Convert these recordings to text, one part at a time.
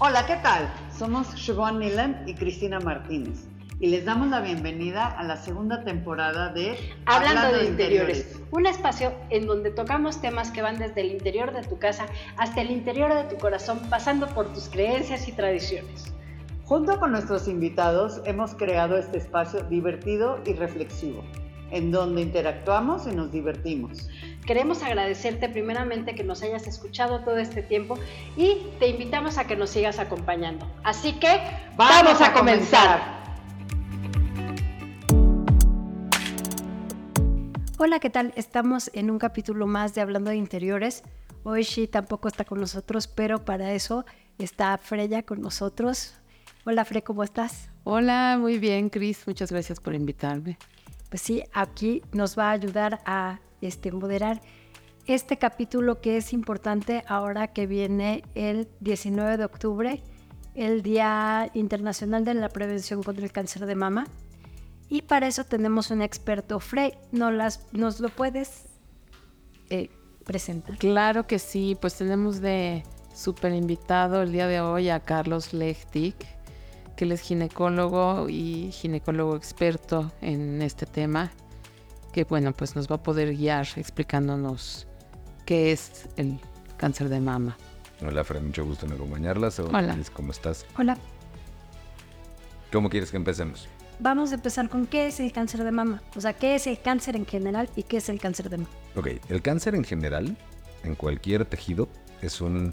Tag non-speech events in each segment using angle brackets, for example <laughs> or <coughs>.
Hola, ¿qué tal? Somos Siobhan Nilan y Cristina Martínez y les damos la bienvenida a la segunda temporada de Hablando, de, interiores, un espacio en donde tocamos temas que van desde el interior de tu casa hasta el interior de tu corazón, pasando por tus creencias y tradiciones. Junto con nuestros invitados hemos creado este espacio divertido y reflexivo, en donde interactuamos y nos divertimos. Queremos agradecerte primeramente que nos hayas escuchado todo este tiempo y te invitamos a que nos sigas acompañando. Así que vamos, a, comenzar. Hola, ¿qué tal? Estamos en un capítulo más de Hablando de Interiores. Hoy Shi tampoco está con nosotros, pero para eso está Freya con nosotros. Hola Fre, ¿cómo estás? Hola, muy bien, Cris. Muchas gracias por invitarme. Pues sí, aquí nos va a ayudar a este, moderar este capítulo que es importante ahora que viene el 19 de octubre, el Día Internacional de la Prevención contra el Cáncer de Mama. Y para eso tenemos un experto. Frey, ¿nos, las, nos lo puedes eh, presentar? Claro que sí, pues tenemos de súper invitado el día de hoy a Carlos Lechtig, que él es ginecólogo y ginecólogo experto en este tema que bueno, pues nos va a poder guiar explicándonos qué es el cáncer de mama. Hola, Fred, mucho gusto en acompañarlas. Hola. ¿Cómo estás? Hola. ¿Cómo quieres que empecemos? Vamos a empezar con qué es el cáncer de mama. O sea, qué es el cáncer en general y qué es el cáncer de mama. Ok, el cáncer en general, en cualquier tejido, es un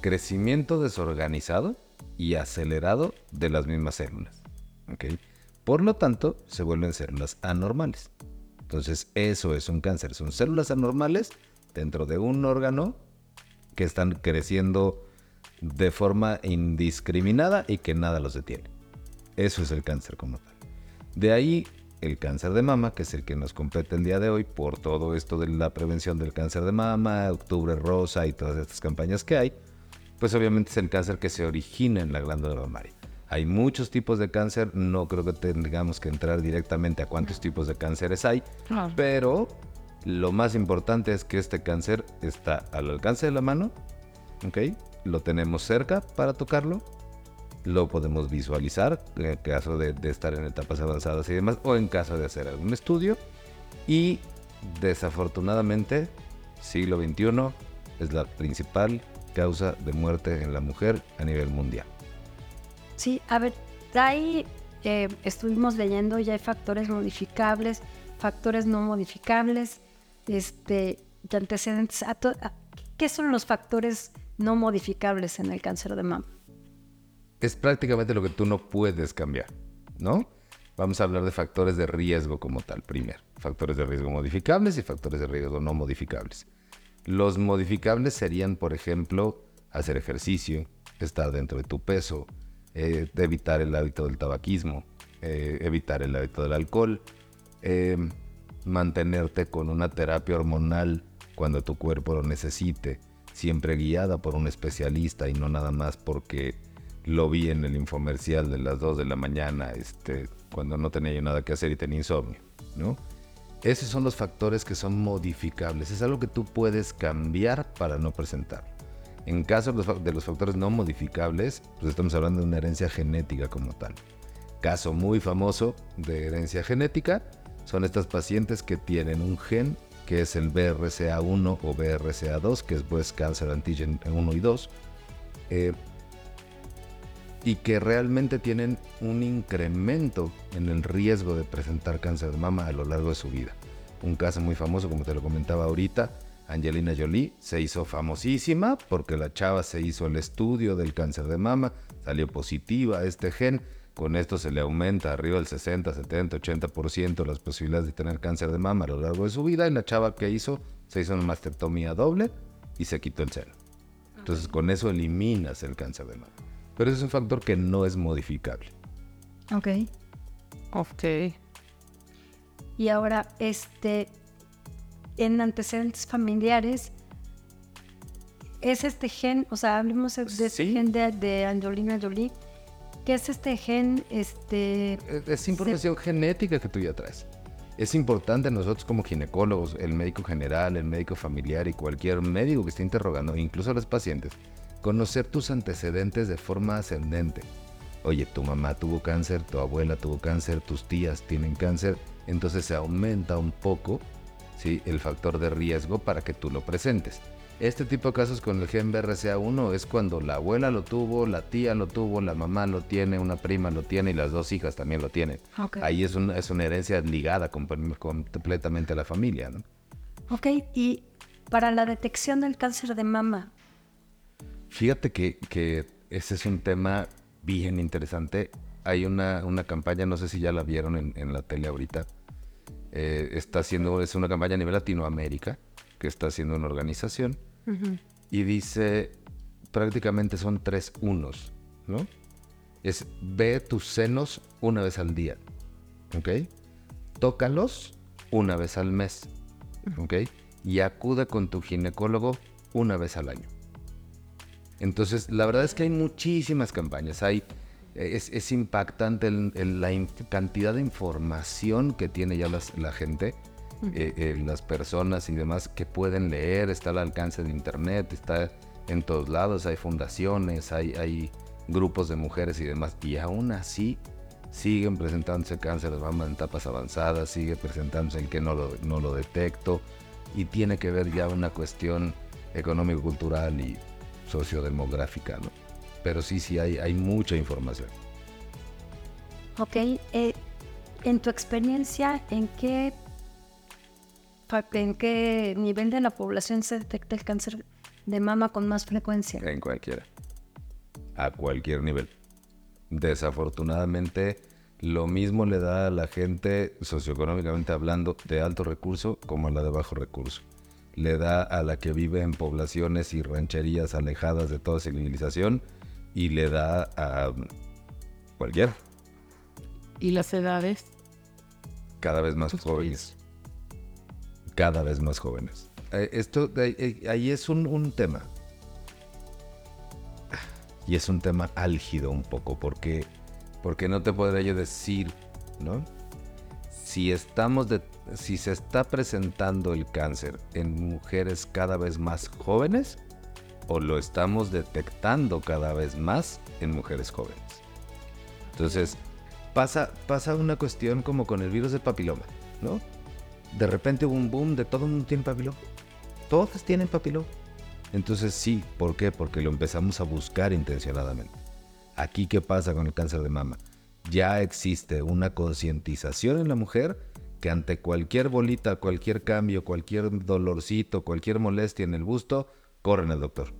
crecimiento desorganizado y acelerado de las mismas células. ¿ok? Por lo tanto, se vuelven células anormales. Entonces, eso es un cáncer. Son células anormales dentro de un órgano que están creciendo de forma indiscriminada y que nada los detiene. Eso es el cáncer como tal. De ahí el cáncer de mama, que es el que nos compete el día de hoy por todo esto de la prevención del cáncer de mama, octubre rosa y todas estas campañas que hay, pues obviamente es el cáncer que se origina en la glándula mamaria. Hay muchos tipos de cáncer, no creo que tengamos que entrar directamente a cuántos tipos de cánceres hay, pero lo más importante es que este cáncer está al alcance de la mano, ¿ok? Lo tenemos cerca para tocarlo, lo podemos visualizar en caso de, de estar en etapas avanzadas y demás, o en caso de hacer algún estudio. Y desafortunadamente, siglo XXI es la principal causa de muerte en la mujer a nivel mundial. Sí, a ver, ahí eh, estuvimos leyendo, ya hay factores modificables, factores no modificables, este, antecedentes. ¿Qué son los factores no modificables en el cáncer de mama? Es prácticamente lo que tú no puedes cambiar, ¿no? Vamos a hablar de factores de riesgo como tal, primero. Factores de riesgo modificables y factores de riesgo no modificables. Los modificables serían, por ejemplo, hacer ejercicio, estar dentro de tu peso, eh, evitar el hábito del tabaquismo, eh, evitar el hábito del alcohol, eh, mantenerte con una terapia hormonal cuando tu cuerpo lo necesite, siempre guiada por un especialista y no nada más porque lo vi en el infomercial de las 2 de la mañana, este, cuando no tenía yo nada que hacer y tenía insomnio, ¿no? Esos son los factores que son modificables, es algo que tú puedes cambiar para no presentar. En caso de los factores no modificables, pues estamos hablando de una herencia genética como tal. Caso muy famoso de herencia genética son estas pacientes que tienen un gen que es el BRCA1 o BRCA2, que es Breast Cancer Antigen 1 y 2, eh, y que realmente tienen un incremento en el riesgo de presentar cáncer de mama a lo largo de su vida. Un caso muy famoso, como te lo comentaba ahorita, Angelina Jolie se hizo famosísima porque la chava se hizo el estudio del cáncer de mama, salió positiva a este gen. Con esto se le aumenta arriba del 60, 70, 80% las posibilidades de tener cáncer de mama a lo largo de su vida. Y la chava que hizo, se hizo una mastectomía doble y se quitó el seno. Entonces con eso eliminas el cáncer de mama. Pero ese es un factor que no es modificable. Ok. Ok. Y ahora, este, en antecedentes familiares, es este gen, o sea, hablemos de este gen de, Angelina Jolie, ¿qué es este gen? Este, es información genética que tú ya traes. Es importante nosotros como ginecólogos, el médico general, el médico familiar y cualquier médico que esté interrogando, incluso a los pacientes, conocer tus antecedentes de forma ascendente. Oye, tu mamá tuvo cáncer, tu abuela tuvo cáncer, tus tías tienen cáncer, entonces se aumenta un poco ¿sí? el factor de riesgo para que tú lo presentes. Este tipo de casos con el gen BRCA1 es cuando la abuela lo tuvo, la tía lo tuvo, la mamá lo tiene, una prima lo tiene y las dos hijas también lo tienen. Ahí es una, es una herencia ligada completamente a la familia. ¿no? Ok, y para la detección del cáncer de mama. Fíjate que, que ese es un tema bien interesante. Hay una, una campaña, no sé si ya la vieron en, en la tele ahorita. Eh, está haciendo, es una campaña a nivel Latinoamérica que está haciendo una organización y dice, prácticamente son tres unos, ¿no? Es ve tus senos una vez al día, ¿ok? Tócalos una vez al mes, ¿ok? Y acude con tu ginecólogo una vez al año. Entonces, la verdad es que hay muchísimas campañas. Hay, es, impactante la cantidad de información que tiene ya la gente eh, eh, las personas y demás que pueden leer, está al alcance de internet, está en todos lados, hay fundaciones, hay, hay grupos de mujeres y demás, y aún así siguen presentándose cáncer de mama en etapas avanzadas, sigue presentándose el que no lo, no lo detecto, y tiene que ver ya una cuestión económico-cultural y sociodemográfica, ¿no? Pero sí, sí, hay, hay mucha información. Ok, eh, en tu experiencia, ¿en qué ¿En qué nivel de la población se detecta el cáncer de mama con más frecuencia? En cualquiera. A cualquier nivel. Desafortunadamente, lo mismo le da a la gente, socioeconómicamente hablando, de alto recurso como a la de bajo recurso. Le da a la que vive en poblaciones y rancherías alejadas de toda civilización y le da a cualquiera. ¿Y las edades? Cada vez más jóvenes cada vez más jóvenes. Eh, esto eh, ahí es un, tema. Y es un tema álgido un poco, porque, porque no te podría yo decir, ¿no? Si estamos de, si se está presentando el cáncer en mujeres cada vez más jóvenes o lo estamos detectando cada vez más en mujeres jóvenes. Entonces, pasa, pasa una cuestión como con el virus del papiloma, ¿no? de repente hubo un boom de todo el mundo tiene papiloma. Todas tienen papiloma. Entonces sí, ¿por qué? Porque lo empezamos a buscar intencionadamente. Aquí, ¿qué pasa con el cáncer de mama? Ya existe una concientización en la mujer que ante cualquier bolita, cualquier cambio, cualquier dolorcito, cualquier molestia en el busto, corren al doctor.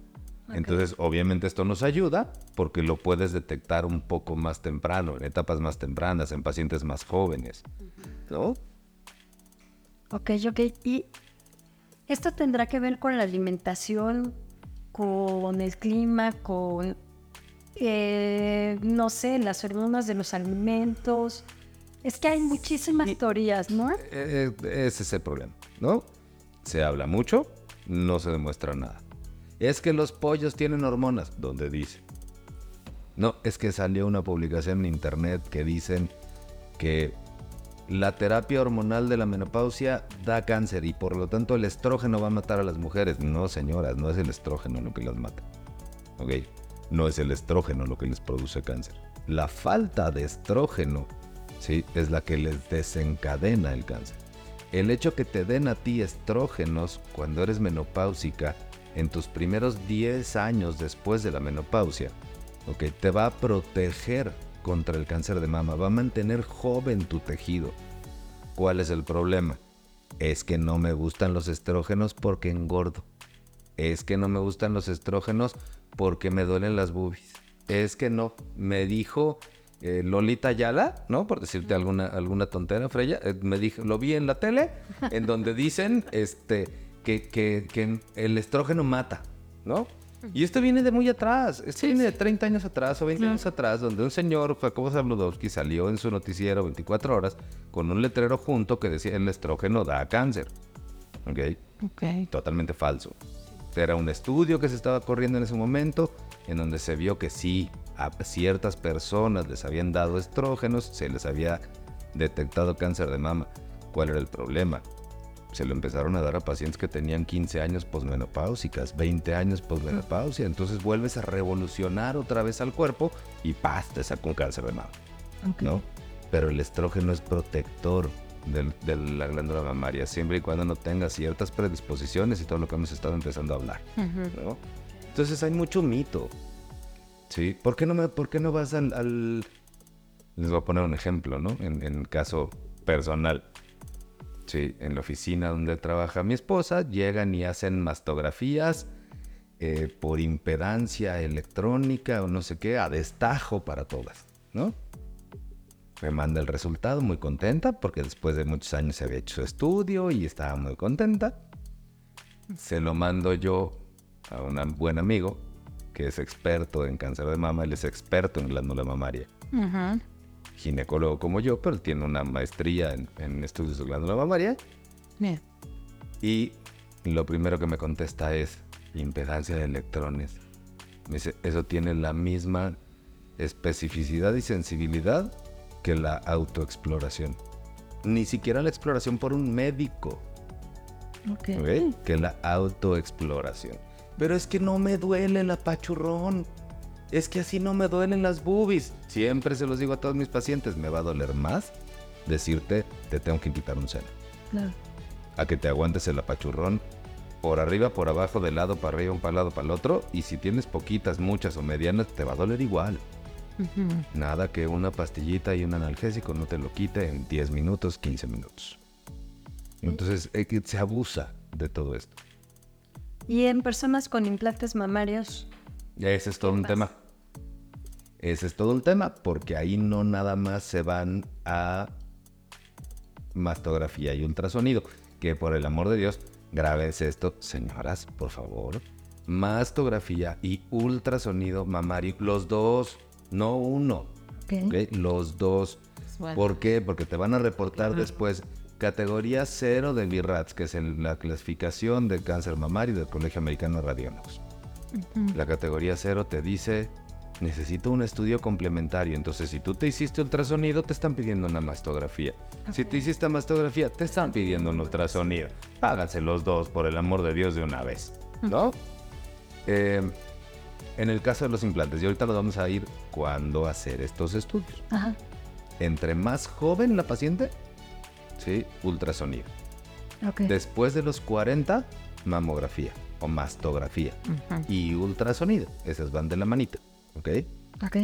Entonces, obviamente esto nos ayuda porque lo puedes detectar un poco más temprano, en etapas más tempranas, en pacientes más jóvenes. ¿No? Ok, ok. ¿Y esto tendrá que ver con la alimentación, con el clima, con, eh, no sé, las hormonas de los alimentos? Es que hay muchísimas teorías, ¿no? Eh, eh, ese es el problema, ¿no? Se habla mucho, no se demuestra nada. Es que los pollos tienen hormonas, ¿dónde dice? No, es que salió una publicación en internet que dicen que la terapia hormonal de la menopausia da cáncer y por lo tanto el estrógeno va a matar a las mujeres. No, señoras, no es el estrógeno lo que las mata. ¿Ok? No es el estrógeno lo que les produce cáncer. La falta de estrógeno, ¿sí? Es la que les desencadena el cáncer. El hecho que te den a ti estrógenos cuando eres menopáusica en tus primeros 10 años después de la menopausia, ¿ok? Te va a proteger contra el cáncer de mama, va a mantener joven tu tejido. ¿Cuál es el problema? Es que no me gustan los estrógenos porque engordo. Es que no me gustan los estrógenos porque me duelen las boobies. Es que no, me dijo eh, Lolita Yala, ¿no? Por decirte alguna, alguna tontera, Freya, eh, me dijo, lo vi en la tele, en donde dicen <laughs> este, que, que, que el estrógeno mata, ¿no? Y esto viene de muy atrás. Esto viene de 30 años atrás o 20 años atrás, donde un señor, Jacobo Zabludowski, salió en su noticiero 24 horas con un letrero junto que decía el estrógeno da cáncer. ¿Ok? Ok. Totalmente falso. Era un estudio que se estaba corriendo en ese momento en donde se vio que sí, a ciertas personas les habían dado estrógenos, se les había detectado cáncer de mama. ¿Cuál era el problema? se lo empezaron a dar a pacientes que tenían 15 años posmenopáusicas, 20 años posmenopausia. Entonces vuelves a revolucionar otra vez al cuerpo y ¡paz! te saca un cáncer de mama. ¿No? Pero el estrógeno es protector de la glándula mamaria, siempre y cuando no tenga ciertas predisposiciones y todo lo que hemos estado empezando a hablar. ¿no? Entonces hay mucho mito. ¿Sí? ¿Por qué no, me, por qué no vas al, Les voy a poner un ejemplo, ¿no? En, en caso personal. Sí, en la oficina donde trabaja mi esposa, llegan y hacen mastografías eh, por impedancia electrónica o no sé qué, a destajo para todas, ¿no? Me manda el resultado muy contenta porque después de muchos años se había hecho estudio y estaba muy contenta. Se lo mando yo a un buen amigo que es experto en cáncer de mama, él es experto en glándula mamaria. Ginecólogo como yo, pero tiene una maestría en, estudios de glándula mamaria. Bien. Y lo primero que me contesta es impedancia de electrones. Me dice, eso tiene la misma especificidad y sensibilidad que la autoexploración. Ni siquiera la exploración por un médico. Okay. Que la autoexploración. Pero es que no me duele el apachurrón. Es que así no me duelen las boobies. Siempre se los digo a todos mis pacientes. Me va a doler más decirte, te tengo que quitar un seno. Claro. A que te aguantes el apachurrón por arriba, por abajo, de lado para arriba, un para lado para el otro. Y si tienes poquitas, muchas o medianas, te va a doler igual. Nada que una pastillita y un analgésico no te lo quite en 10 minutos, 15 minutos. Entonces se abusa de todo esto. ¿Y en personas con implantes mamarios? Ese es todo un tema. Ese es todo un tema, porque ahí no nada más se van a mastografía y ultrasonido. Que por el amor de Dios, grabes esto, señoras, por favor. Mastografía y ultrasonido mamario, los dos no uno. Los dos. ¿Por qué? Porque te van a reportar después categoría cero de BIRATS, que es la clasificación de cáncer mamario del Colegio Americano de Radiólogos. La categoría cero te dice, necesito un estudio complementario. Entonces, si tú te hiciste ultrasonido, te están pidiendo una mastografía. Si te hiciste mastografía, te están pidiendo un ultrasonido. Háganse los dos, por el amor de Dios, de una vez. ¿No? eh, en el caso de los implantes, y ahorita nos vamos a ir cuándo hacer estos estudios. Entre más joven la paciente, ¿sí? Ultrasonido. Después de los 40, mamografía o mastografía. Y ultrasonido. Esas van de la manita. ¿Ok? Ok.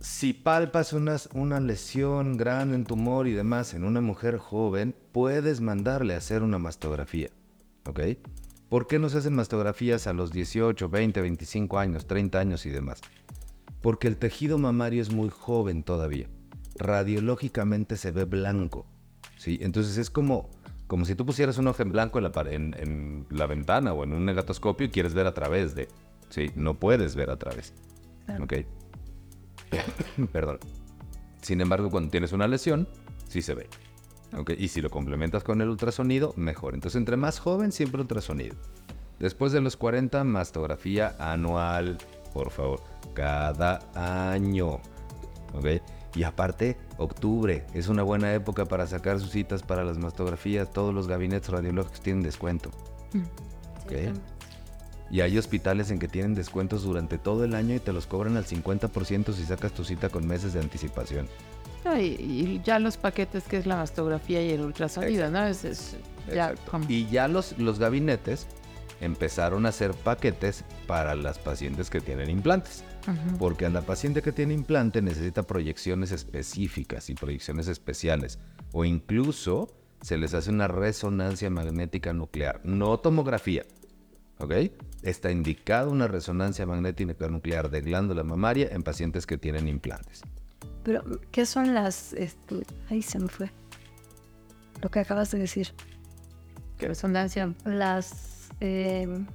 Si palpas una, una lesión grande en tumor y demás en una mujer joven, puedes mandarle a hacer una mastografía. ¿Ok? ¿Por qué no se hacen mastografías a los 18, 20, 25 años, 30 años y demás? Porque el tejido mamario es muy joven todavía. Radiológicamente se ve blanco. ¿sí? Entonces es como, como si tú pusieras un ojo en blanco en la, en, la ventana o en un negatoscopio y quieres ver a través de. ¿sí? No puedes ver a través. ¿Ok? <coughs> Perdón. Sin embargo, cuando tienes una lesión, sí se ve. Y si lo complementas con el ultrasonido, mejor. Entonces, entre más joven, siempre ultrasonido. Después de los 40, mastografía anual, por favor, cada año. Y aparte, octubre es una buena época para sacar sus citas para las mastografías. Todos los gabinetes radiológicos tienen descuento. Mm. Y hay hospitales en que tienen descuentos durante todo el año y te los cobran al 50% si sacas tu cita con meses de anticipación. Y, ya los paquetes que es la mastografía y el ultrasonido, ¿no? y ya los, los gabinetes empezaron a hacer paquetes para las pacientes que tienen implantes. Porque a la paciente que tiene implante necesita proyecciones específicas y proyecciones especiales. O incluso se les hace una resonancia magnética nuclear, no tomografía. ¿Ok? Está indicada una resonancia magnética nuclear de glándula mamaria en pacientes que tienen implantes. Pero, ¿qué son las... Este, ahí se me fue. Lo que acabas de decir. ¿Qué resonancia? Las... Em,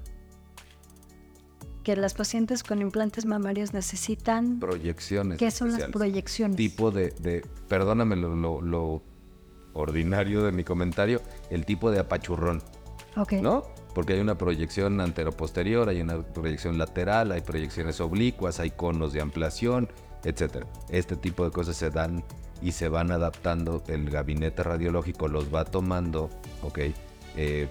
que las pacientes con implantes mamarios necesitan... Proyecciones. ¿Qué son las proyecciones? Tipo de... de perdóname lo, lo, ordinario de mi comentario, el tipo de apachurrón. Ok. ¿No? Porque hay una proyección anteroposterior, hay una proyección lateral, hay proyecciones oblicuas, hay conos de ampliación, etcétera. Este tipo de cosas se dan y se van adaptando. El gabinete radiológico los va tomando, ¿ok? Eh,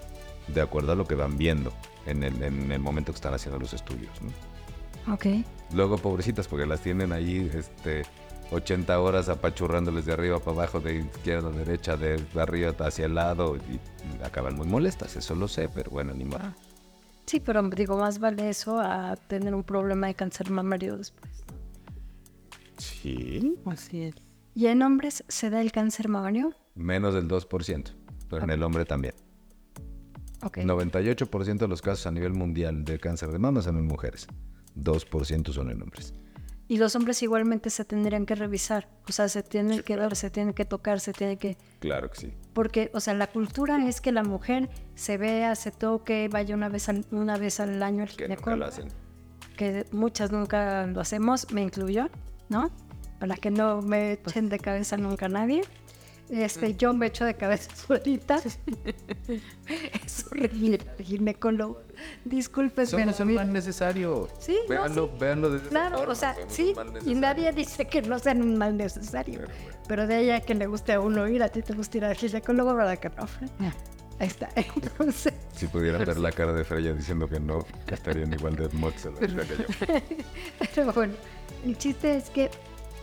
de acuerdo a lo que van viendo en el, en el momento que están haciendo los estudios. ¿no? Ok. Luego, pobrecitas, porque las tienen ahí este, 80 horas apachurrándoles de arriba para abajo, de izquierda a derecha, de arriba hacia el lado, y acaban muy molestas, eso lo sé, pero bueno, ni modo. Sí, pero digo, más vale eso a tener un problema de cáncer mamario después. Sí. Así es. ¿Y en hombres se da el cáncer mamario? Menos del 2%, pero en el hombre también. Ok. 98% de los casos a nivel mundial de cáncer de mama son en mujeres. 2% son en hombres. Y los hombres igualmente se tendrían que revisar. O sea, se tienen que ver, se tienen que tocar, se tienen que... Claro que sí. Porque, o sea, la cultura es que la mujer se vea, se toque, vaya una vez al, una vez al año al Que nunca ginecólogo. lo hacen. que muchas nunca lo hacemos, me incluyo, ¿no? Para que no me echen de cabeza nunca nadie. Este, yo me echo de cabeza <laughs> solita. <laughs> es horrible el ginecólogo. Disculpe, Somos pero un mal necesario. Sí, no, véanlo, sí. véanlo de Claro, forma, o sea, somos sí, y nadie dice que no sean un mal necesario. Pero bueno. Pero de ella que le guste a uno ir, a ti te gusta ir al ginecólogo, ¿verdad que no? Ahí está. <laughs> Entonces, Si pudieran ver la cara de Freya diciendo que no, estarían igual de mods que yo. pero bueno, el chiste es que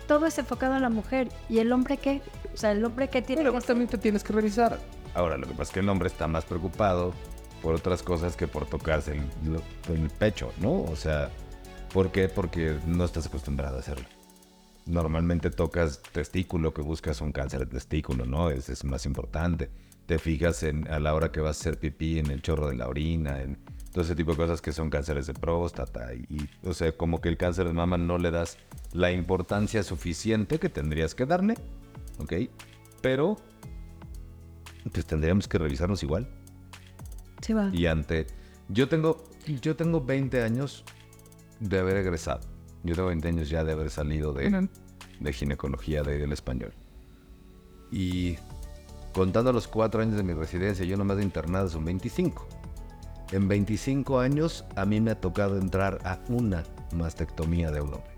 todo es enfocado a la mujer. ¿Y el hombre qué? O sea, el hombre que tiene Pero que vos también te tienes que revisar. Ahora, lo que pasa es que el hombre está más preocupado por otras cosas que por tocarse el, el pecho, ¿no? O sea, ¿por qué? Porque no estás acostumbrado a hacerlo. Normalmente tocas testículo, que buscas un cáncer de testículo, ¿no? Es, es más importante. Te fijas en, a la hora que vas a hacer pipí en el chorro de la orina, en todo ese tipo de cosas que son cánceres de próstata. Y, y, o sea, como que el cáncer de mama no le das la importancia suficiente que tendrías que darle, ¿ok? Pero, pues tendríamos que revisarnos igual. Sí, va. Y ante. Yo tengo. Yo tengo 20 años de haber egresado. Yo tengo 20 años ya de haber salido de, de ginecología de- del español. Y contando los 4 años de mi residencia, yo nomás de internado son 25. En 25 años a mí me ha tocado entrar a una mastectomía de un hombre.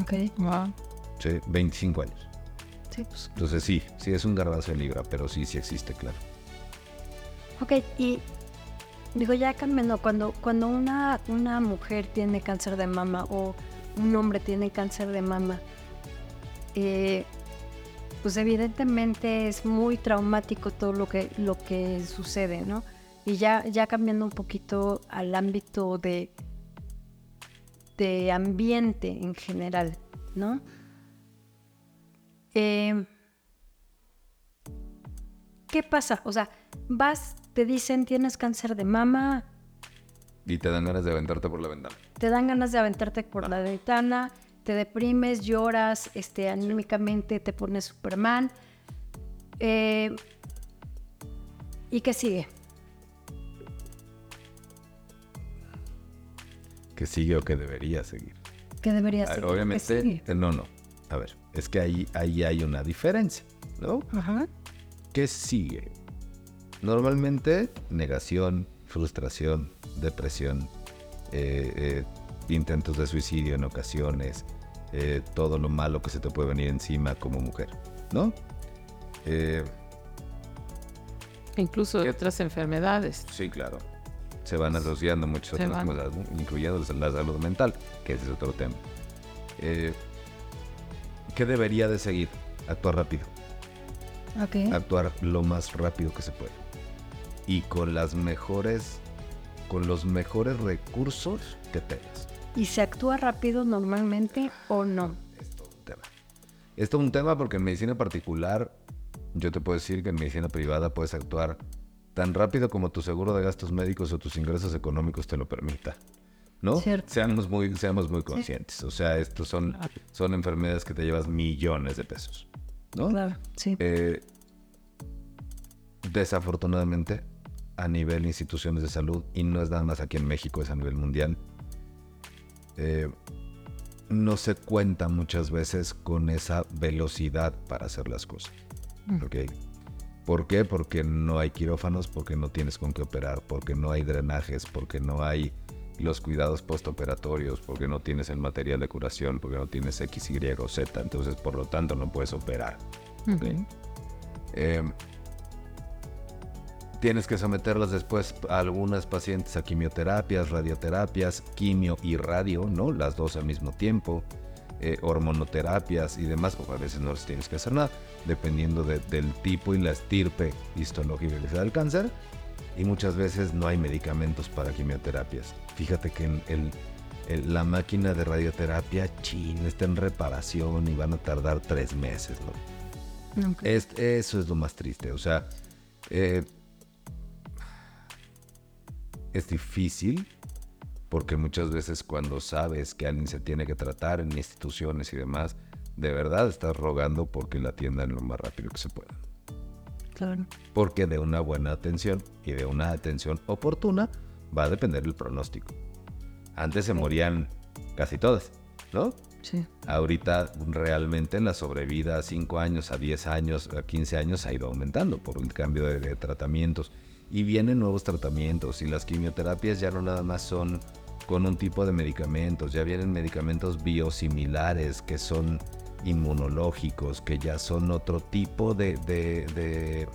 Ok. Wow. Sí, 25 años. Sí, pues. Entonces sí, sí es un garbazo de libra, pero sí, sí existe, claro. Ok, y digo, ya cambiando, cuando, cuando una, una mujer tiene cáncer de mama o un hombre tiene cáncer de mama, eh, pues evidentemente es muy traumático todo lo que, lo que sucede, ¿no? Y ya, ya cambiando un poquito al ámbito de, de ambiente en general, ¿no? Eh, ¿Qué pasa? O sea, vas, te dicen tienes cáncer de mama, Y te dan ganas de aventarte por la ventana. te dan ganas de aventarte por la ventana, te deprimes, lloras, este, anímicamente te pones Superman. Eh, ¿Y qué sigue? Que sigue o que debería seguir. ¿Qué deberías Ah, hacer? Obviamente, ¿Qué eh, no, no. A ver, es que ahí, ahí hay una diferencia, ¿no? Ajá. ¿Qué sigue? Normalmente, negación, frustración, depresión, eh, eh, intentos de suicidio en ocasiones, eh, todo lo malo que se te puede venir encima como mujer, ¿no? Eh, Incluso otras enfermedades. sí, claro. Se van asociando muchas Se otras cosas, incluyendo la salud mental, que ese es otro tema. Eh, ¿Qué debería de seguir? Actuar rápido. Ok. actuar lo más rápido que se puede. Y con las mejores, con los mejores recursos que tengas. ¿Y se actúa rápido normalmente o no? Es todo un tema. Es todo un tema porque en medicina particular, yo te puedo decir que en medicina privada puedes actuar tan rápido como tu seguro de gastos médicos o tus ingresos económicos te lo permita. ¿No? Cierto. Seamos muy, seamos muy conscientes. O sea, estos son, Claro. son enfermedades que te llevas millones de pesos. ¿No? Claro, sí. Eh, desafortunadamente, a nivel instituciones de salud, y no es nada más aquí en México, es a nivel mundial, eh, no se cuenta muchas veces con esa velocidad para hacer las cosas. ¿ok? ¿Por qué? Porque no hay quirófanos, porque no tienes con qué operar, porque no hay drenajes, porque no hay los cuidados postoperatorios, porque no tienes el material de curación, porque no tienes X, Y o Z, entonces por lo tanto no puedes operar. ¿ok? Em, tienes que someterlas después a algunas pacientes a quimioterapias, radioterapias, quimio y radio, ¿no? Las dos al mismo tiempo, eh, hormonoterapias y demás, o a veces no les tienes que hacer nada, dependiendo de- del tipo y la estirpe histológica que sea del cáncer. Y muchas veces no hay medicamentos para quimioterapias. Fíjate que en el- el- la máquina de radioterapia, chin, está en reparación y van a tardar tres meses, ¿no? Ok. Es- eso es lo más triste. O sea, eh, es difícil porque muchas veces cuando sabes que alguien se tiene que tratar en instituciones y demás, de verdad estás rogando porque la atiendan lo más rápido que se pueda. Claro. Porque de una buena atención y de una atención oportuna va a depender el pronóstico. Antes se morían casi todas, ¿no? Sí. Ahorita realmente la sobrevida a 5 años, a 10 años, a 15 años ha ido aumentando por el cambio de, de tratamientos. Y vienen nuevos tratamientos y las quimioterapias ya no nada más son con un tipo de medicamentos, ya vienen medicamentos biosimilares que son inmunológicos, que ya son otro tipo de, de, de-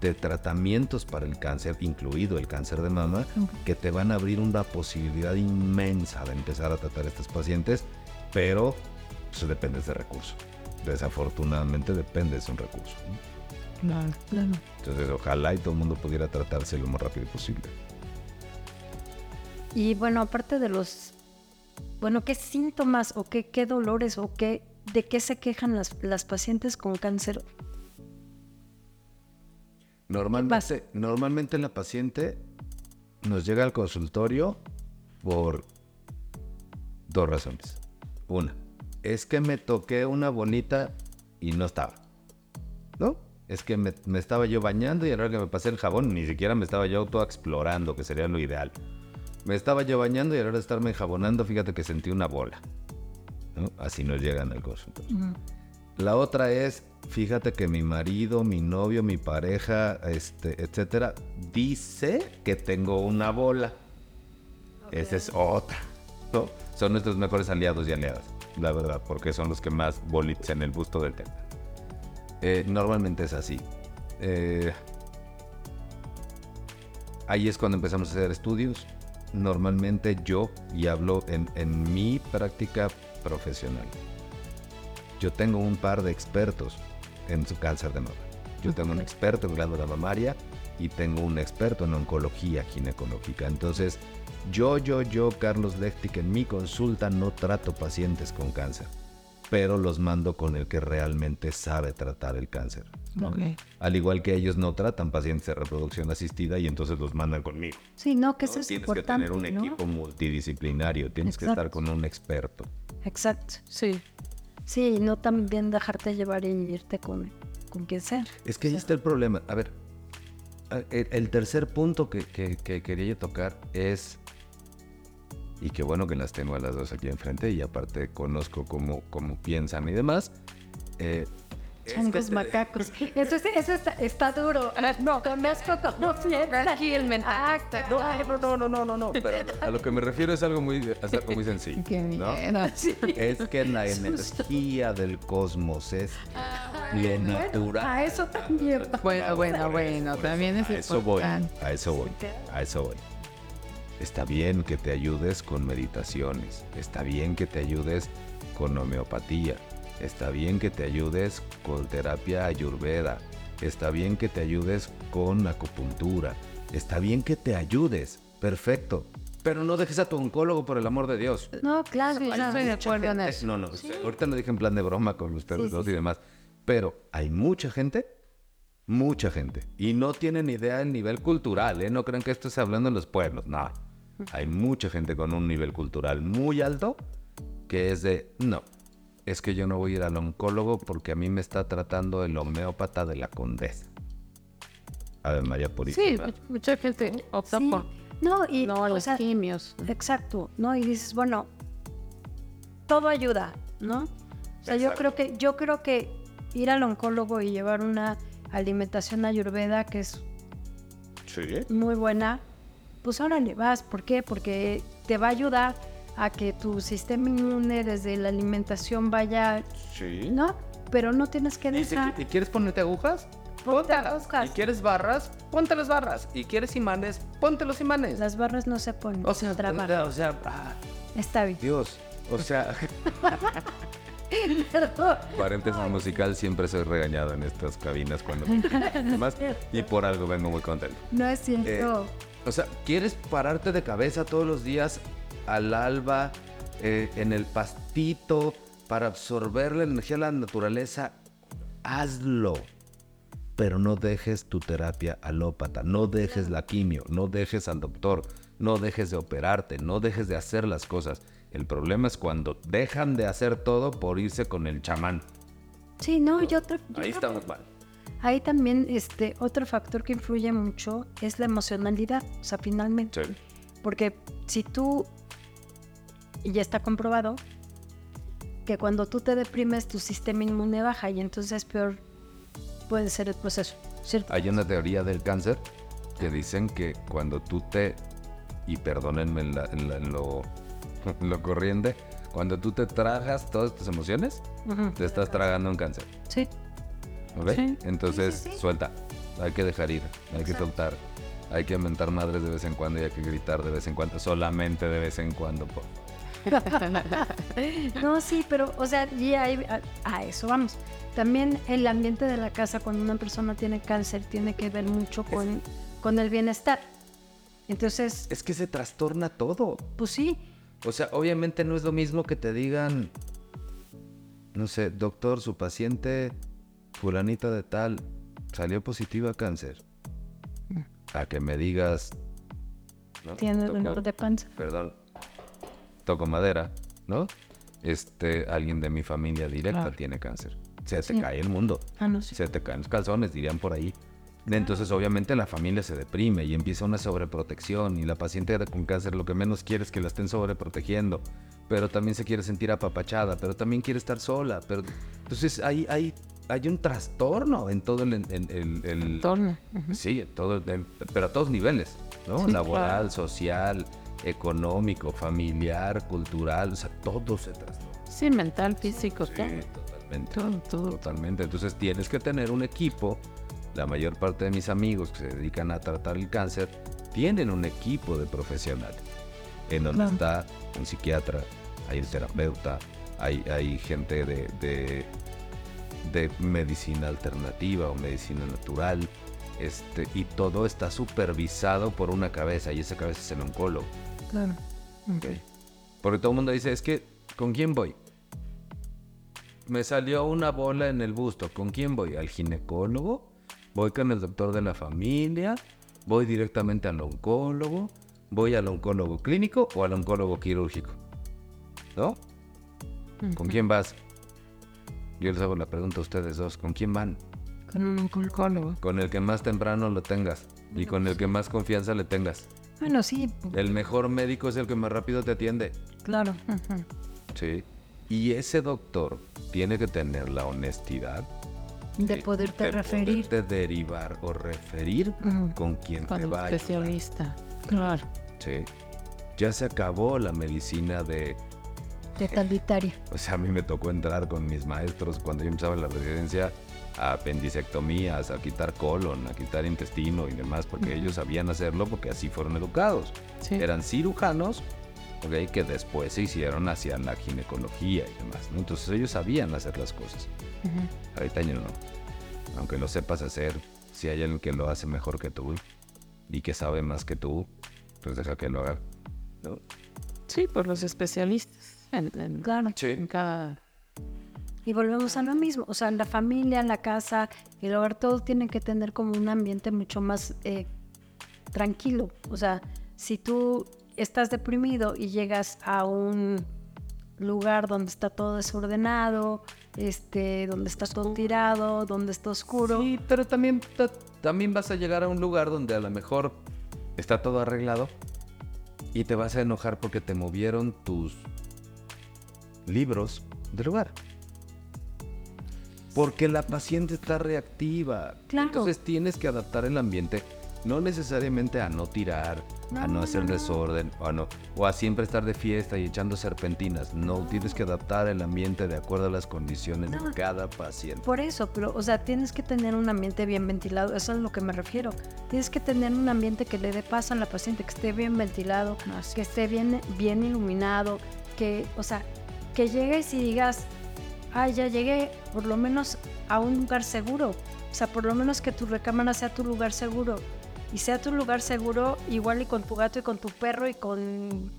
de tratamientos para el cáncer, incluido el cáncer de mama, que te van a abrir una posibilidad inmensa de empezar a tratar a estos pacientes, pero pues, dependes de recursos. Desafortunadamente dependes de un recurso. ¿no? Claro. Claro. Entonces ojalá y todo el mundo pudiera tratarse lo más rápido posible. Y bueno, aparte de los, bueno, ¿qué síntomas o qué, qué dolores o qué, de qué se quejan las, las pacientes con cáncer? Normalmente, normalmente la paciente nos llega al consultorio por dos razones. Una, es que me toqué una bolita y no estaba. ¿No? Es que me, me estaba yo bañando y a la hora que me pasé el jabón, ni siquiera me estaba yo autoexplorando, que sería lo ideal. Me estaba yo bañando y a la hora de estarme enjabonando, fíjate que sentí una bola. ¿no? Así nos llegan al consultorio. La otra es, fíjate que mi marido, mi novio, mi pareja, este, etcétera, dice que tengo una bola. Esa es otra. ¿no? Son nuestros mejores aliados y aliadas, la verdad, porque son los que más bolitas en el busto del tema. Eh, normalmente es así. Eh, ahí es cuando empezamos a hacer estudios. Normalmente yo, y hablo en, en mi práctica profesional, yo tengo un par de expertos en su cáncer de mama. Yo tengo un experto en glándula mamaria y tengo un experto en oncología ginecológica. Entonces, yo, yo, yo, Carlos Lechtic, en mi consulta no trato pacientes con cáncer, pero los mando con el que realmente sabe tratar el cáncer. Ok. Al igual que ellos no tratan pacientes de reproducción asistida y entonces los mandan conmigo. Sí, no, que ¿no? eso es Tienes importante, que tener un ¿no? equipo multidisciplinario, tienes que estar con un experto. Exacto. Sí. Sí, y no también dejarte llevar y irte con, con quien sea. Es que ahí está el problema. A ver, el tercer punto que, que- que quería yo tocar es, y qué bueno que las tengo a las dos aquí enfrente y aparte conozco cómo, cómo piensan y demás. eh, que Changos te- macacos. Eso, es- eso está, está duro. No, conozco como Tranquilmente. No, no, no, no, no, no, pero a lo que me refiero es algo muy, es algo muy sencillo. Qué ¿no? Es que la <laughs> energía del cosmos es lo natural. A eso también. Bueno, bueno, bueno. También es A eso voy, a eso voy, a eso voy. Está bien que te ayudes con meditaciones, está bien que te ayudes con homeopatía, está bien que te ayudes con terapia ayurveda, está bien que te ayudes con acupuntura, está bien que te ayudes, perfecto. Pero no dejes a tu oncólogo por el amor de Dios. No, claro. Sí, o yo sea, estoy de acuerdo en eso. No, no, ahorita lo dije en plan de broma con ustedes Sí, sí, dos y demás. Pero hay mucha gente, mucha gente, y no tienen idea del nivel cultural, ¿eh? No crean que esto es hablando en los pueblos, no. Hay mucha gente con un nivel cultural muy alto que es de, no, es que yo no voy a ir al oncólogo porque a mí me está tratando el homeópata de la condesa. A ver, María Purísima. Sí, much- mucha gente opta sí. por No, y no o los sea, quimios. Exacto, ¿no? Y dices, bueno, todo ayuda, ¿no? O sea, yo creo que yo creo que ir al oncólogo y llevar una alimentación ayurveda que es Sí. muy buena, pues órale, vas. ¿Por qué? Porque te va a ayudar a que tu sistema inmune desde la alimentación vaya, Sí. ¿no? Pero no tienes que ¿Y, si- dejar. y quieres ponerte agujas? Ponte agujas. ¿Y quieres barras? Ponte las barras. ¿Y quieres imanes? Ponte los imanes. Las barras no se ponen. O sea, trabar. o sea, ah, Está bien. Dios. O sea, <laughs> Perdón. paréntesis musical, siempre soy regañado en estas cabinas cuando <laughs> más y por algo vengo muy contento. No es cierto. O sea, ¿quieres pararte de cabeza todos los días al alba, eh, en el pastito, para absorber la energía de la naturaleza? Hazlo. Pero no dejes tu terapia alópata, no dejes la quimio, no dejes al doctor, no dejes de operarte, no dejes de hacer las cosas. El problema es cuando dejan de hacer todo por irse con el chamán. sí, no, yo Ahí estamos mal. Ahí también este otro factor que influye mucho es la emocionalidad, o sea, finalmente. Sí. Porque si tú, y ya está comprobado, que cuando tú te deprimes tu sistema inmune baja y entonces peor puede ser el proceso, ¿cierto? Hay una teoría del cáncer que dicen que cuando tú te, y perdónenme en, la- en la- en lo, <laughs> en lo corriente, cuando tú te tragas todas tus emociones, te estás tragando un cáncer. Sí, ¿Ok? Sí. Entonces, Sí, sí, sí. suelta. Hay que dejar ir, hay que soltar. Hay que mentar madres de vez en cuando y hay que gritar de vez en cuando, solamente de vez en cuando. po. <laughs> no, sí, pero, o sea, y ahí- a, a eso vamos. También el ambiente de la casa cuando una persona tiene cáncer tiene que ver mucho con, con el bienestar. Entonces, Es que se trastorna todo. pues sí, O sea, obviamente no es lo mismo que te digan, no sé, doctor, su paciente fulanita de tal salió positiva a cáncer. A que me digas, ¿no? tiene Toco- dolor de panza. Perdón, toco madera, ¿no? Este, alguien de mi familia directa Claro. tiene cáncer. Se te Sí. cae el mundo. Ah, no, sí. Se te caen los calzones, dirían por ahí. Entonces, obviamente, la familia se deprime y empieza una sobreprotección. Y la paciente con cáncer lo que menos quiere es que la estén sobreprotegiendo. Pero también se quiere sentir apapachada, pero también quiere estar sola. Pero... Entonces, hay, hay, hay un trastorno en todo el... en- en- el- el- Entorno. Ujú. Sí, en todo, el- pero a todos niveles, ¿no? Sí, Laboral, claro. social, económico, familiar, cultural, o sea, todo se trastorna. Sí, mental, físico, Sí, todo. totalmente. Todo, todo. Totalmente. Entonces tienes que tener un equipo. La mayor parte de mis amigos que se dedican a tratar el cáncer tienen un equipo de profesionales. En donde Claro. está un psiquiatra, hay el terapeuta, hay, hay gente de, de, de medicina alternativa o medicina natural. Este, y todo está supervisado por una cabeza y esa cabeza es el oncólogo. Claro. Porque todo el mundo dice, es que, ¿con quién voy? Me salió una bola en el busto. ¿Con quién voy? ¿Al ginecólogo? ¿Voy con el doctor de la familia? ¿Voy directamente al oncólogo? ¿Voy al oncólogo clínico o al oncólogo quirúrgico? ¿No? ¿Con quién vas? Yo les hago la pregunta a ustedes dos. ¿Con quién van? Con un oncólogo. Con el que más temprano lo tengas y con el que más confianza le tengas. Bueno, sí, El mejor médico es el que más rápido te atiende. claro. Sí. Y ese doctor tiene que tener la honestidad De poderte referir. De derivar o referir con quien Con te el va a ayudar. especialista. Claro. Sí. Ya se acabó la medicina de... Totalitaria. O sea, a mí me tocó entrar con mis maestros cuando yo empezaba la residencia a apendicectomías, a quitar colon, a quitar intestino y demás, porque ellos sabían hacerlo porque así fueron educados. Sí. Eran cirujanos, ok, que después se hicieron hacia la ginecología y demás. ¿no? Entonces ellos sabían hacer las cosas. Ahorita ya no. Aunque lo sepas hacer, si hay alguien que lo hace mejor que tú y que sabe más que tú, pues deja que lo haga. ¿no? Sí, por los especialistas. En, en- Claro. en cada. Y volvemos a lo mismo. O sea, la familia, la casa, el hogar, todo tiene que tener como un ambiente mucho más eh, tranquilo. O sea, si tú estás deprimido y llegas a un lugar donde está todo desordenado, este, donde está todo tirado, donde está oscuro. Sí, pero también, ta- también vas a llegar a un lugar donde a lo mejor está todo arreglado y te vas a enojar porque te movieron tus libros del lugar. Porque la paciente está reactiva. Claro. Entonces tienes que adaptar el ambiente, no necesariamente a no tirar, a no hacer desorden, o a, no, o a siempre estar de fiesta y echando serpentinas. No, tienes que adaptar el ambiente de acuerdo a las condiciones de cada paciente. Por eso, pero, o sea, tienes que tener un ambiente bien ventilado, eso es a lo que me refiero. Tienes que tener un ambiente que le dé paz a la paciente, que esté bien ventilado, que esté bien, bien iluminado, que, o sea, que llegues y digas, ah, ya llegué, por lo menos a un lugar seguro. O sea, por lo menos que tu recámara sea tu lugar seguro y sea tu lugar seguro igual y con tu gato y con tu perro y con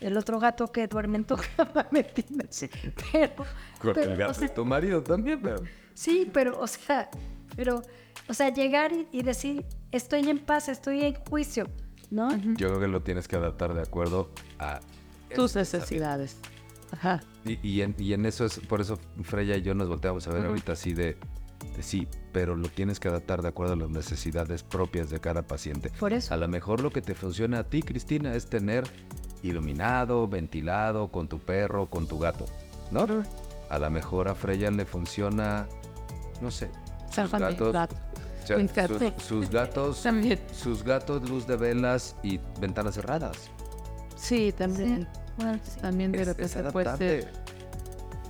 el otro gato que duerme en tu <laughs> cama, ¿me entiendes? Pero, con el gato tu marido también, pero... Sí, pero, o sea, pero, o sea, llegar y, decir, estoy en paz, estoy en juicio, ¿no? Yo creo que lo tienes que adaptar de acuerdo a... Tus necesidades. Ajá. Y, en, y, en, eso es, por eso Freya y yo nos volteamos a ver ahorita así de sí, pero lo tienes que adaptar de acuerdo a las necesidades propias de cada paciente. Por eso. A lo mejor lo que te funciona a ti, Cristina, es tener iluminado, ventilado, con tu perro, con tu gato, ¿no? A lo mejor a Freya le funciona, no sé, sus gatos, sus, gatos, también. sus gatos, luz de velas y ventanas cerradas. Sí, también. También de repente puede ser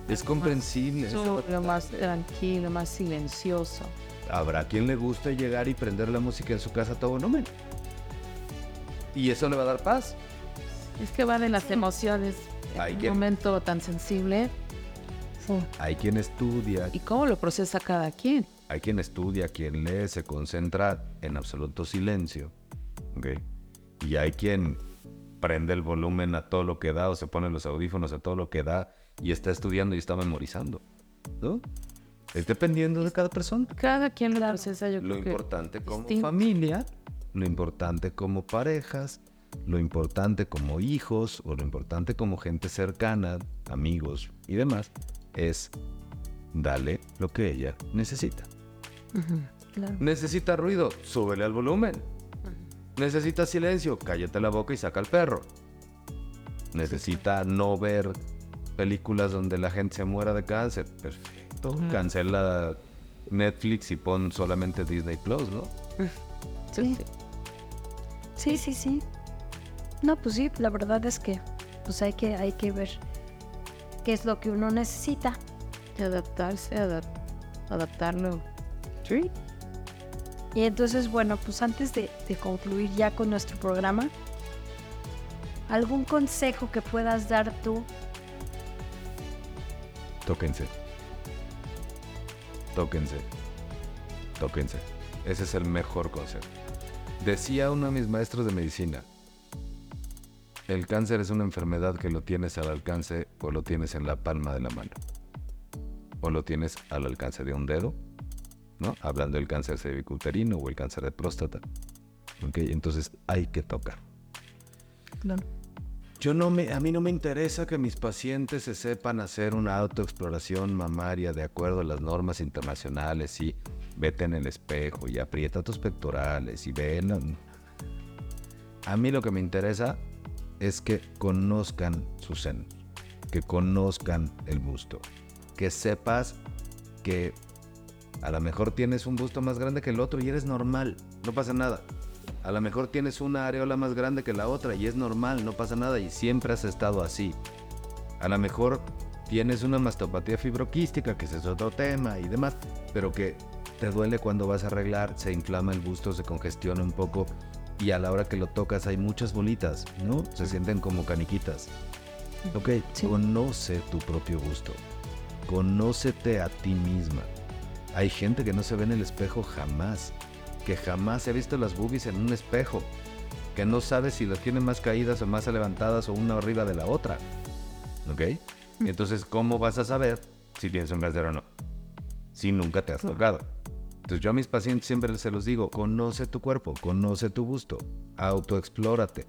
es comprensible. Lo más tranquilo, más silencioso. Habrá quien le guste llegar y prender la música en su casa a todo volumen. Y eso le va a dar paz. Es que va de las emociones. En un momento tan sensible. Hay quien estudia. ¿Y cómo lo procesa cada quien? Hay quien estudia, quien lee, se concentra en absoluto silencio. ¿okay? Y hay quien prende el volumen a todo lo que da o se pone los audífonos a todo lo que da y está estudiando y está memorizando. ¿No? Es dependiendo de cada persona. Cada quien lo procesa, yo Lo importante como familia, lo importante como parejas, lo importante como hijos o lo importante como gente cercana, amigos y demás, es darle lo que ella necesita. Necesita ruido, súbele al volumen. Necesita silencio, cállate la boca y saca al perro. Necesita no ver películas donde la gente se muera de cáncer. Perfecto. Cancela Netflix y pon solamente Disney Plus, ¿no? Sí. Sí, sí, sí. No, pues sí, la verdad es que pues hay que, hay que ver qué es lo que uno necesita. Y adaptarse, adaptarlo. Sí. Y entonces, bueno, pues antes de, de concluir ya con nuestro programa, ¿algún consejo que puedas dar tú Tóquense. Tóquense. Tóquense. Ese es el mejor consejo. Decía uno de mis maestros de medicina, el cáncer es una enfermedad que lo tienes al alcance o lo tienes en la palma de la mano. O lo tienes al alcance de un dedo, ¿no? Hablando del cáncer cervicuterino o el cáncer de próstata. ¿Ok? Entonces hay que tocar. Claro. Yo no me, a mí no me interesa que mis pacientes se sepan hacer una autoexploración mamaria de acuerdo a las normas internacionales y vete en el espejo y aprieta tus pectorales y ven. A mí lo que me interesa es que conozcan su seno, que conozcan el busto, que sepas que a lo mejor tienes un busto más grande que el otro y eres normal, no pasa nada. A lo mejor tienes una areola más grande que la otra y es normal, no pasa nada y siempre has estado así. A lo mejor tienes una mastopatía fibroquística, que ese es otro tema y demás, pero que te duele cuando vas a arreglar, se inflama el busto, se congestiona un poco y a la hora que lo tocas hay muchas bolitas, ¿no? Se sienten como caniquitas. Ok, conoce tu propio gusto. Conócete a ti misma. Hay gente que no se ve en el espejo jamás que jamás se ha visto las boobies en un espejo, que no sabe si las tiene más caídas o más levantadas o una arriba de la otra. ¿Ok? Y entonces, ¿cómo vas a saber si tienes un cáncer o no? Si nunca te has tocado. Entonces yo a mis pacientes siempre se los digo, conoce tu cuerpo, conoce tu gusto, autoexplórate.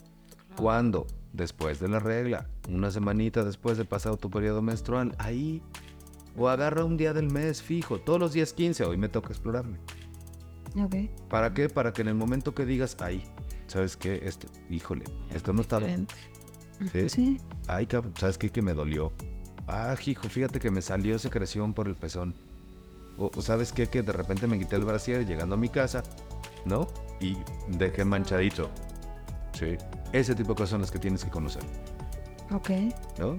¿Cuándo? Después de la regla, una semanita después de pasado tu periodo menstrual, ahí. O agarra un día del mes fijo, todos los días 15, hoy me toca explorarme. ¿Para qué? Para que en el momento que digas, ay, ¿sabes qué? Esto, híjole, esto no está bien. ¿Sí? Ay, ¿sabes qué? Que me dolió. Ah, hijo, fíjate que me salió secreción por el pezón. O, ¿sabes qué? Que de repente me quité el brasier llegando a mi casa, ¿no? Y dejé manchadito. Sí. Ese tipo de cosas son las que tienes que conocer, Ok. ¿no?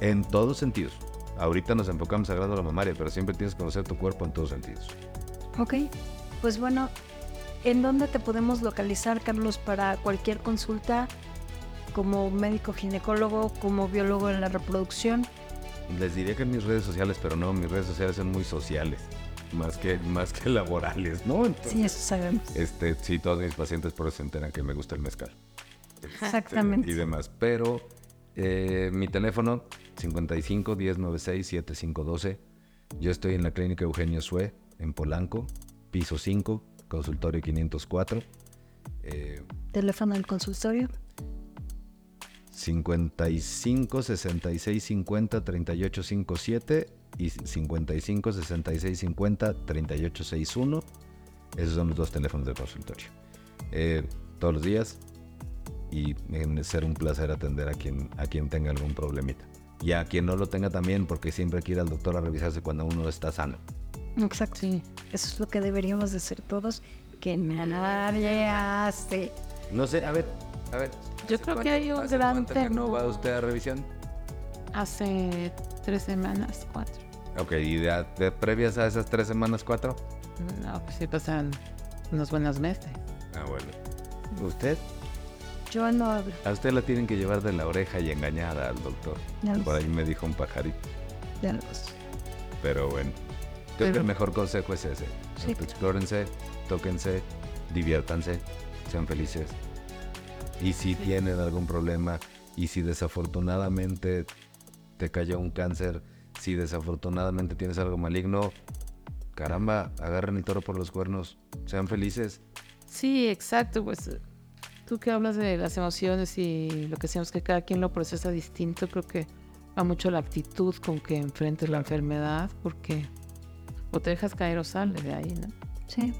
En todos sentidos. Ahorita nos enfocamos a grado de la mamaria, pero siempre tienes que conocer tu cuerpo en todos sentidos. Ok. Pues bueno, ¿en dónde te podemos localizar, Carlos, para cualquier consulta como médico ginecólogo, como biólogo en la reproducción? Les diría que en mis redes sociales, pero no, mis redes sociales son muy sociales, más que, más que <laughs> laborales, ¿no? Entonces, Sí, eso sabemos. Este, sí, todos mis pacientes por eso se enteran que me gusta el mezcal. Exactamente. Y demás. Pero eh, mi teléfono, 55 1096 7512. Yo estoy en la clínica Eugenio Sue, en Polanco, piso 5, consultorio 504. Eh, Teléfono del consultorio. 55 66 50 38 57 y 55 66 50 38 61. Esos son los dos teléfonos del consultorio. Eh, todos los días y en ser un placer atender a quien, a quien tenga algún problemita. Y a quien no lo tenga también, porque siempre hay que ir al doctor a revisarse cuando uno está sano. Exacto. Sí. Eso es lo que deberíamos de hacer todos, que nadie hace. No sé, a ver, a ver. Yo creo que hay un gran ¿Cuánto que no va usted a revisión? Hace tres semanas, cuatro. Ok, ¿y de, de previas a esas tres semanas, cuatro? No, pues sí pasan unos buenos meses. Ah, bueno. ¿Usted? Yo no hablo. A usted la tienen que llevar de la oreja y engañada al doctor. Ya lo Por ahí sé, me dijo un pajarito. ya lo sé. Pero bueno. Creo que Pero- el mejor consejo es ese. Sí, Explórense, tóquense, diviértanse, sean felices. Y si tienen algún problema, y si desafortunadamente te cayó un cáncer, si desafortunadamente tienes algo maligno, caramba, agarren el toro por los cuernos, sean felices. Sí, exacto, pues tú que hablas de las emociones y lo que decíamos que cada quien lo procesa distinto, creo que va mucho la actitud con que enfrentes la enfermedad, porque o te dejas caer o sales de ahí, ¿no? Sí.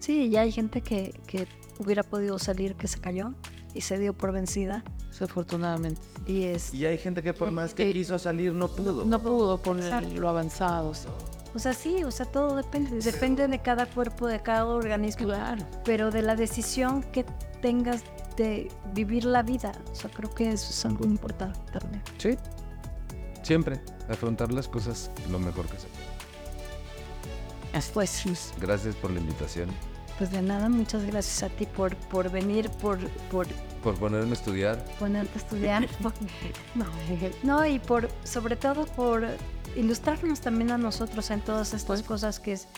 Sí, ya hay gente que, que hubiera podido salir que se cayó y se dio por vencida. Desafortunadamente. Y es. Y hay gente que por más que Eh, quiso salir no pudo. No pudo por lo avanzado. sí. O sea, sí, o sea, todo depende. Depende de cada cuerpo, de cada organismo. Claro. Pero de la decisión que tengas de vivir la vida. O sea, creo que eso es algo importante también. Sí. Siempre afrontar las cosas lo mejor que se puede. Pues, Gracias por la invitación, pues de nada, muchas gracias a ti por, por venir, por, por por ponerme a estudiar. ponerte a estudiar. <laughs> no, no, y por, sobre todo por ilustrarnos también a nosotros en todas estas Pues. cosas que es.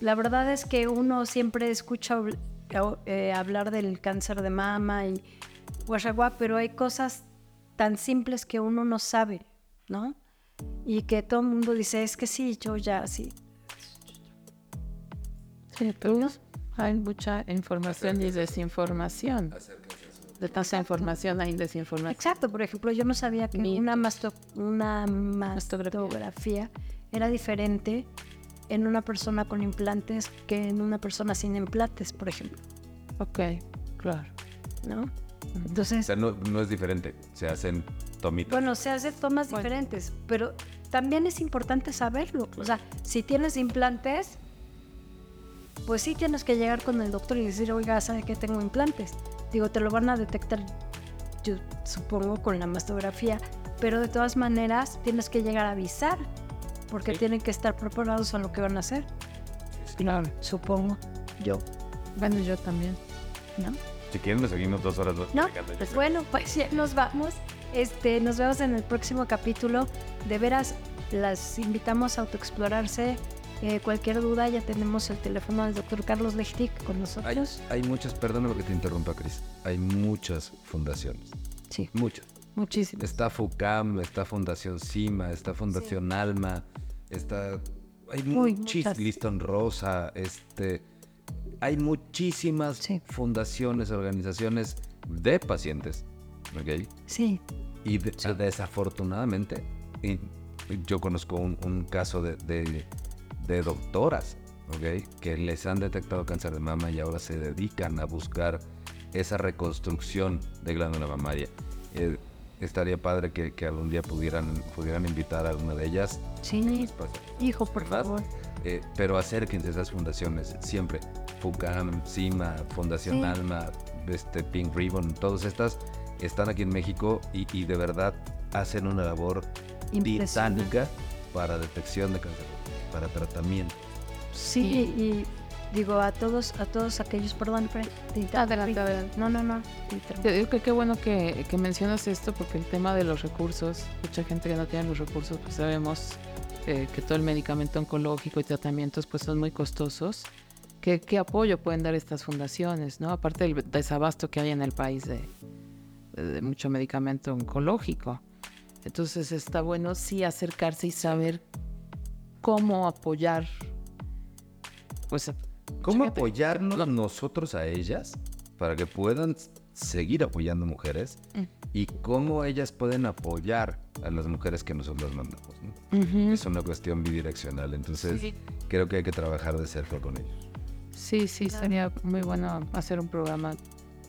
La verdad es que uno siempre escucha eh, hablar del cáncer de mama y guachaguá, pero hay cosas tan simples que uno no sabe, ¿no? Y que todo el mundo dice, es que sí, yo ya, sí. Sí, pero hay mucha información y desinformación. De tanta información hay desinformación. Exacto, por ejemplo, yo no sabía que Mitos. una, masto- una mastografía era diferente en una persona con implantes que en una persona sin implantes, por ejemplo, Ok, claro. ¿no? O Entonces, sea, no, no es diferente. Se hacen tomitas. bueno, se hacen tomas Bueno. diferentes, pero también es importante saberlo. O sea, si tienes implantes, pues sí tienes que llegar con el doctor y decir, oiga, ¿sabe que tengo implantes? Digo, te lo van a detectar, yo supongo, con la mastografía, pero de todas maneras tienes que llegar a avisar, porque Sí. tienen que estar preparados a lo que van a hacer, Claro. supongo yo, Bueno, yo también. ¿no? Si quieren, nos seguimos dos horas. más No, pues bueno, pues ya nos vamos. Este, nos vemos en el próximo capítulo. De veras, las invitamos a autoexplorarse. Eh, cualquier duda, ya tenemos el teléfono del doctor Carlos Lechtic con nosotros. hay muchas, perdóname que te interrumpa, Cris. Hay muchas fundaciones. Sí, Muchas. muchísimo. Está FUCAM, está Fundación CIMA, está Fundación Alma, está. Hay Uy, muchísimas. muchas. Listón Rosa, este. Hay muchísimas Sí. fundaciones, organizaciones de pacientes. ¿ok? Sí, Y de- desafortunadamente, y yo conozco un, un caso de, de- de doctoras ¿ok? que les han detectado cáncer de mama y ahora se dedican a buscar esa reconstrucción de glándula mamaria. Eh, estaría padre que, que algún día pudieran, pudieran invitar a alguna de ellas. sí. Hijo, por ¿verdad? favor. Eh, pero acérquense a esas fundaciones siempre. FUCAM, CIMA, Fundación Sí. Alma. este, Pink Ribbon, todas estas están aquí en México y, y de verdad hacen una labor titánica para detección de cáncer, para tratamiento. Sí, y digo a todos, a todos aquellos, perdón, Fred, adelante, adelante. No, no, no. Te digo que qué bueno que, que, mencionas esto porque el tema de los recursos, mucha gente que no tiene los recursos, pues sabemos eh, que todo el medicamento oncológico y tratamientos pues son muy costosos. ¿Qué, ¿Qué, apoyo pueden dar estas fundaciones, no? Aparte del desabasto que hay en el país de, de mucho medicamento oncológico. Entonces está bueno sí acercarse y saber cómo apoyar. Pues, ¿Cómo apoyarnos nosotros a ellas para que puedan seguir apoyando mujeres mm. y cómo ellas pueden apoyar a las mujeres que nosotros mandamos? ¿no? Es una cuestión bidireccional, entonces creo que hay que trabajar de cerca con ellos. Sí, sí, sería muy bueno hacer un programa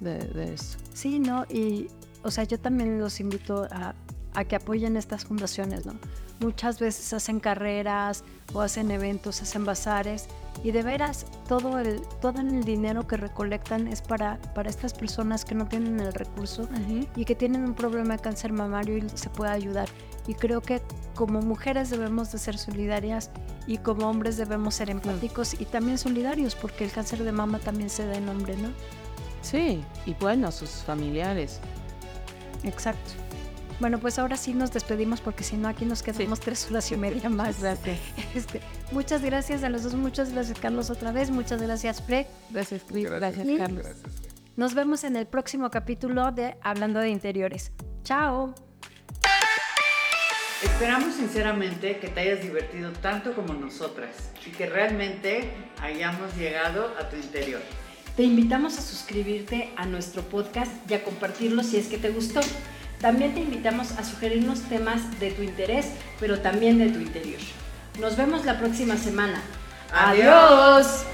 de, de eso. Sí, ¿no? Y, o sea, yo también los invito a, a que apoyen estas fundaciones, ¿no? Muchas veces hacen carreras o hacen eventos, hacen bazares y de veras todo el, todo el dinero que recolectan es para, para estas personas que no tienen el recurso y que tienen un problema de cáncer mamario y se puede ayudar. Y creo que como mujeres debemos de ser solidarias y como hombres debemos ser empáticos y también solidarios porque el cáncer de mama también se da en hombre, ¿no? Sí, y bueno, sus familiares. Exacto. Bueno, pues ahora sí nos despedimos porque si no aquí nos quedamos tres horas y media <laughs> más. Gracias. Este, muchas gracias a los dos, muchas gracias Carlos otra vez, muchas gracias Fred. Gracias, Chris. Gracias, Carlos. Nos vemos en el próximo capítulo de Hablando de Interiores. Chao. Esperamos sinceramente que te hayas divertido tanto como nosotras y que realmente hayamos llegado a tu interior. Te invitamos a suscribirte a nuestro podcast y a compartirlo si es que te gustó. También te invitamos a sugerirnos temas de tu interés, pero también de tu interior. Nos vemos la próxima semana. ¡Adiós!